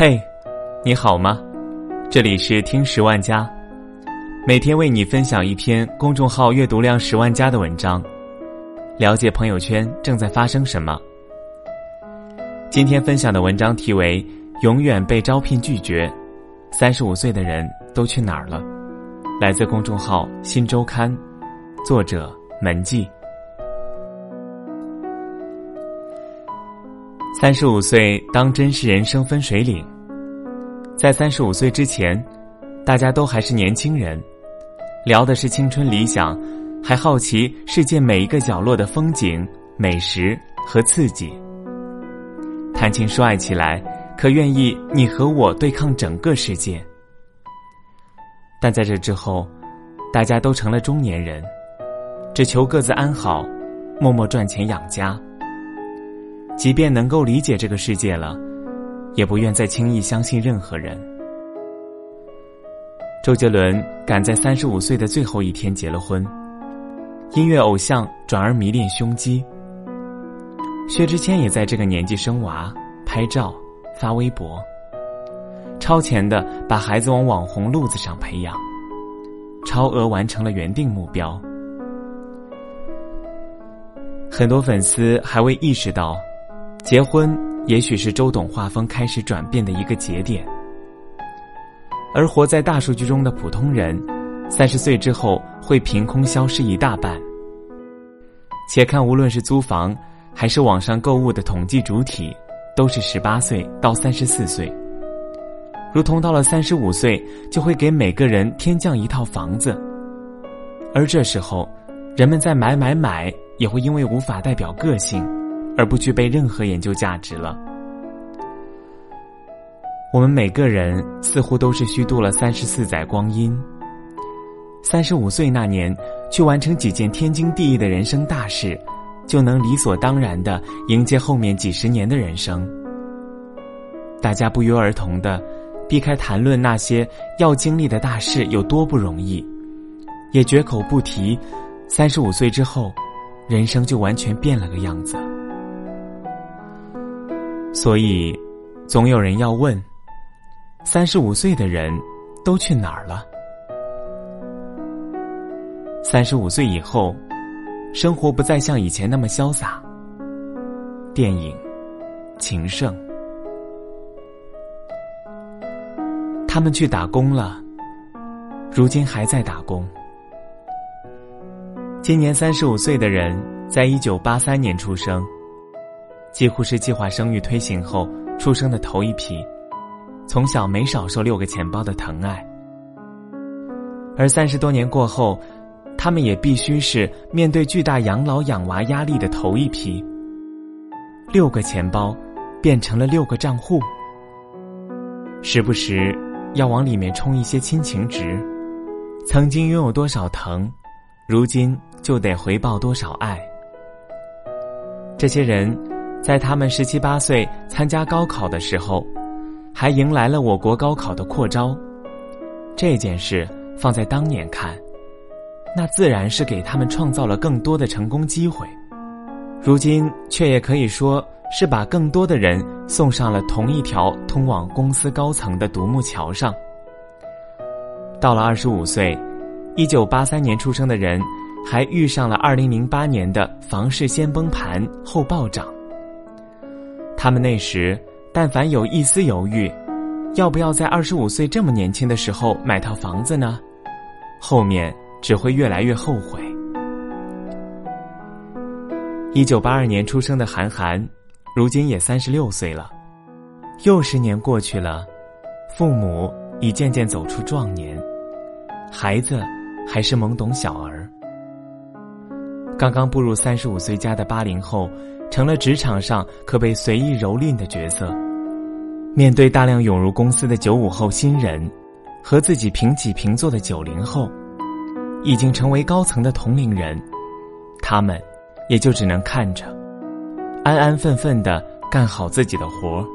嘿，你好吗？这里是听十万加，每天为你分享一篇公众号阅读量十万加的文章，了解朋友圈正在发生什么。今天分享的文章题为《永远被招聘拒绝》，三十五岁的人都去哪儿了？来自公众号新周刊，作者门记。三十五岁，当真是人生分水岭。在三十五岁之前，大家都还是年轻人，聊的是青春理想，还好奇世界每一个角落的风景、美食和刺激。谈情说爱起来，可愿意你和我对抗整个世界。但在这之后，大家都成了中年人，只求各自安好，默默赚钱养家。即便能够理解这个世界了，也不愿再轻易相信任何人。周杰伦赶在三十五岁的最后一天结了婚，音乐偶像转而迷恋胸肌。薛之谦也在这个年纪生娃、拍照、发微博，超前的把孩子往网红路子上培养，超额完成了原定目标。很多粉丝还未意识到。结婚也许是周董画风开始转变的一个节点，而活在大数据中的普通人，三十岁之后会凭空消失一大半。且看，无论是租房还是网上购物的统计主体，都是十八岁到三十四岁，如同到了三十五岁就会给每个人天降一套房子，而这时候，人们在买买买也会因为无法代表个性。而不具备任何研究价值了。我们每个人似乎都是虚度了三十四载光阴。三十五岁那年，去完成几件天经地义的人生大事，就能理所当然的迎接后面几十年的人生。大家不约而同的避开谈论那些要经历的大事有多不容易，也绝口不提，三十五岁之后，人生就完全变了个样子。所以，总有人要问：三十五岁的人都去哪儿了？三十五岁以后，生活不再像以前那么潇洒。电影《情圣》，他们去打工了，如今还在打工。今年三十五岁的人，在一九八三年出生。几乎是计划生育推行后出生的头一批，从小没少受六个钱包的疼爱。而三十多年过后，他们也必须是面对巨大养老养娃压力的头一批。六个钱包变成了六个账户，时不时要往里面充一些亲情值。曾经拥有多少疼，如今就得回报多少爱。这些人。在他们十七八岁参加高考的时候，还迎来了我国高考的扩招。这件事放在当年看，那自然是给他们创造了更多的成功机会。如今却也可以说是把更多的人送上了同一条通往公司高层的独木桥上。到了二十五岁，一九八三年出生的人，还遇上了二零零八年的房市先崩盘后暴涨。他们那时，但凡有一丝犹豫，要不要在二十五岁这么年轻的时候买套房子呢？后面只会越来越后悔。一九八二年出生的韩寒，如今也三十六岁了，又十年过去了，父母已渐渐走出壮年，孩子还是懵懂小儿。刚刚步入三十五岁加的八零后。成了职场上可被随意蹂躏的角色。面对大量涌入公司的九五后新人，和自己平起平坐的九零后，已经成为高层的同龄人，他们也就只能看着，安安分分的干好自己的活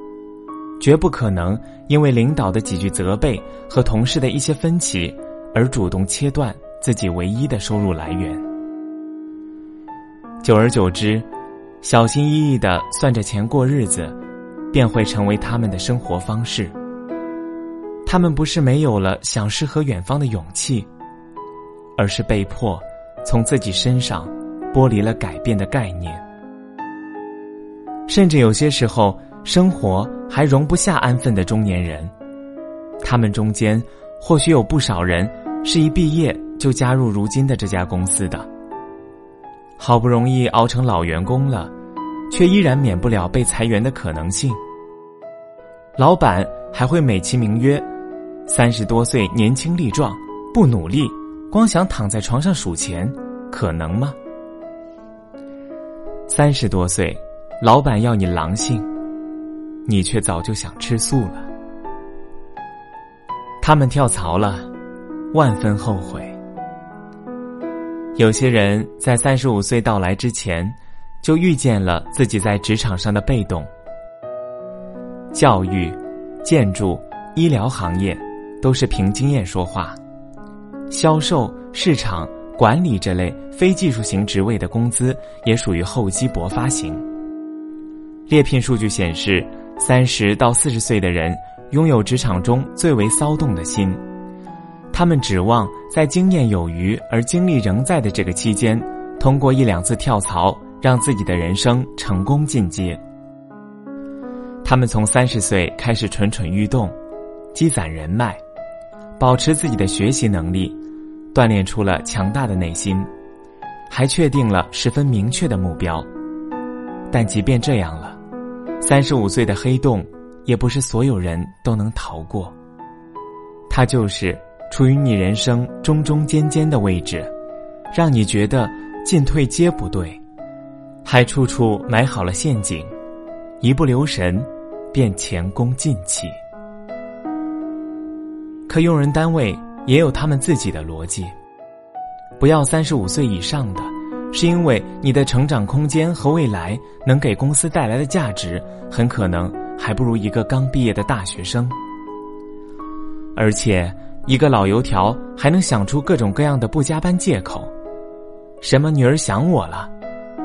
绝不可能因为领导的几句责备和同事的一些分歧，而主动切断自己唯一的收入来源。久而久之。小心翼翼的算着钱过日子，便会成为他们的生活方式。他们不是没有了想诗和远方的勇气，而是被迫从自己身上剥离了改变的概念。甚至有些时候，生活还容不下安分的中年人。他们中间或许有不少人是一毕业就加入如今的这家公司的，好不容易熬成老员工了，却依然免不了被裁员的可能性。老板还会美其名曰。三十多岁，年轻力壮，不努力，光想躺在床上数钱，可能吗？三十多岁，老板要你狼性，你却早就想吃素了。他们跳槽了，万分后悔。有些人在三十五岁到来之前，就预见了自己在职场上的被动。教育、建筑、医疗行业。都是凭经验说话，销售、市场管理这类非技术型职位的工资也属于厚积薄发型。猎聘数据显示，三十到四十岁的人拥有职场中最为骚动的心，他们指望在经验有余而精力仍在的这个期间，通过一两次跳槽，让自己的人生成功进阶。他们从三十岁开始蠢蠢欲动，积攒人脉。保持自己的学习能力，锻炼出了强大的内心，还确定了十分明确的目标。但即便这样了，三十五岁的黑洞也不是所有人都能逃过。它就是处于你人生中中间间的位置，让你觉得进退皆不对，还处处埋好了陷阱，一不留神便前功尽弃。可用人单位也有他们自己的逻辑，不要三十五岁以上的，是因为你的成长空间和未来能给公司带来的价值，很可能还不如一个刚毕业的大学生。而且，一个老油条还能想出各种各样的不加班借口，什么女儿想我了，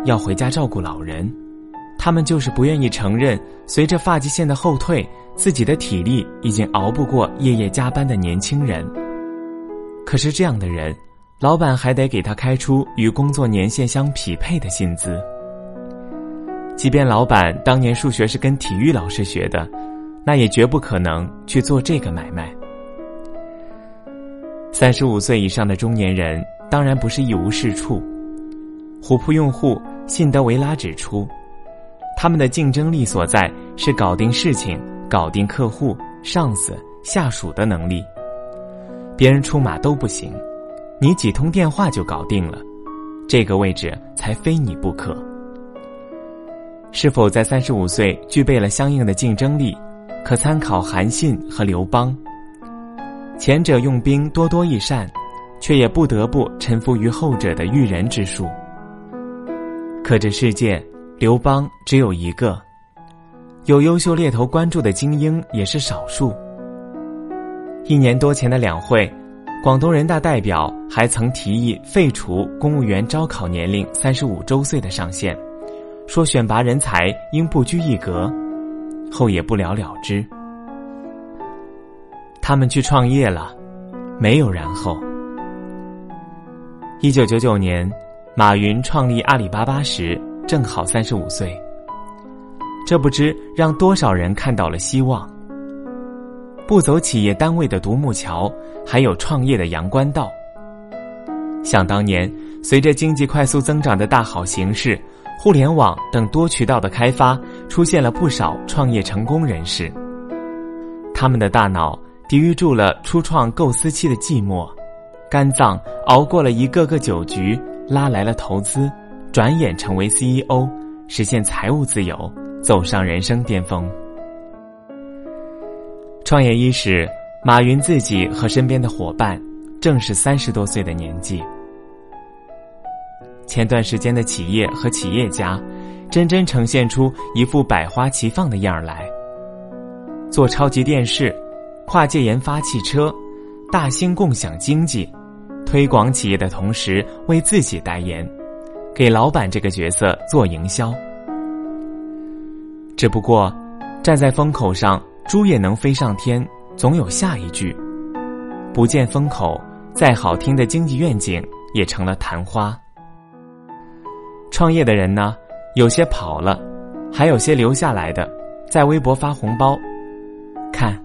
要回家照顾老人。他们就是不愿意承认，随着发际线的后退，自己的体力已经熬不过夜夜加班的年轻人。可是这样的人，老板还得给他开出与工作年限相匹配的薪资。即便老板当年数学是跟体育老师学的，那也绝不可能去做这个买卖。三十五岁以上的中年人当然不是一无是处。虎扑用户信德维拉指出。他们的竞争力所在是搞定事情、搞定客户、上司、下属的能力。别人出马都不行，你几通电话就搞定了，这个位置才非你不可。是否在三十五岁具备了相应的竞争力，可参考韩信和刘邦。前者用兵多多益善，却也不得不臣服于后者的驭人之术。可这世界。刘邦只有一个，有优秀猎头关注的精英也是少数。一年多前的两会，广东人大代表还曾提议废除公务员招考年龄三十五周岁的上限，说选拔人才应不拘一格，后也不了了之。他们去创业了，没有然后。一九九九年，马云创立阿里巴巴时。正好三十五岁，这不知让多少人看到了希望。不走企业单位的独木桥，还有创业的阳关道。想当年，随着经济快速增长的大好形势，互联网等多渠道的开发，出现了不少创业成功人士。他们的大脑抵御住了初创构思期的寂寞，肝脏熬过了一个个酒局，拉来了投资。转眼成为 CEO，实现财务自由，走上人生巅峰。创业伊始，马云自己和身边的伙伴正是三十多岁的年纪。前段时间的企业和企业家，真真呈现出一副百花齐放的样儿来。做超级电视，跨界研发汽车，大兴共享经济，推广企业的同时为自己代言。给老板这个角色做营销，只不过，站在风口上，猪也能飞上天。总有下一句，不见风口，再好听的经济愿景也成了昙花。创业的人呢，有些跑了，还有些留下来的，在微博发红包。看，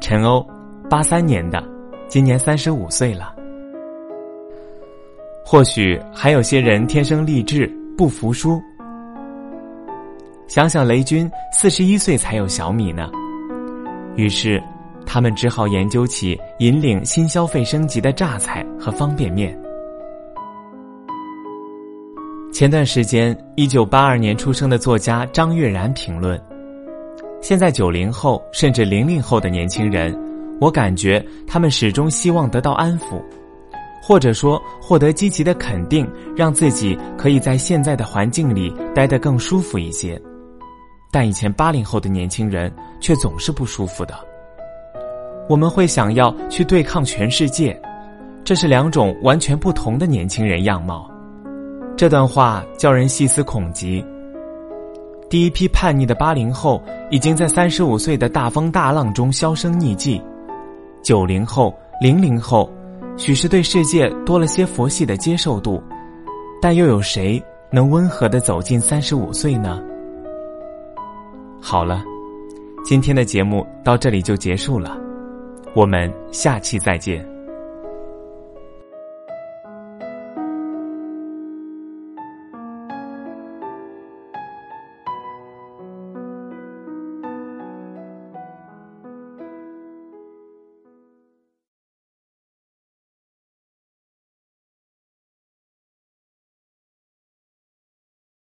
陈欧，八三年的，今年三十五岁了。或许还有些人天生丽质，不服输。想想雷军四十一岁才有小米呢，于是他们只好研究起引领新消费升级的榨菜和方便面。前段时间，一九八二年出生的作家张悦然评论：“现在九零后甚至零零后的年轻人，我感觉他们始终希望得到安抚，或者说获得积极的肯定，让自己可以在现在的环境里待得更舒服一些。”但以前八零后的年轻人却总是不舒服的。我们会想要去对抗全世界，这是两种完全不同的年轻人样貌。这段话叫人细思恐极。第一批叛逆的八零后已经在三十五岁的大风大浪中销声匿迹，九零后、零零后，许是对世界多了些佛系的接受度，但又有谁能温和的走进三十五岁呢？好了，今天的节目到这里就结束了，我们下期再见。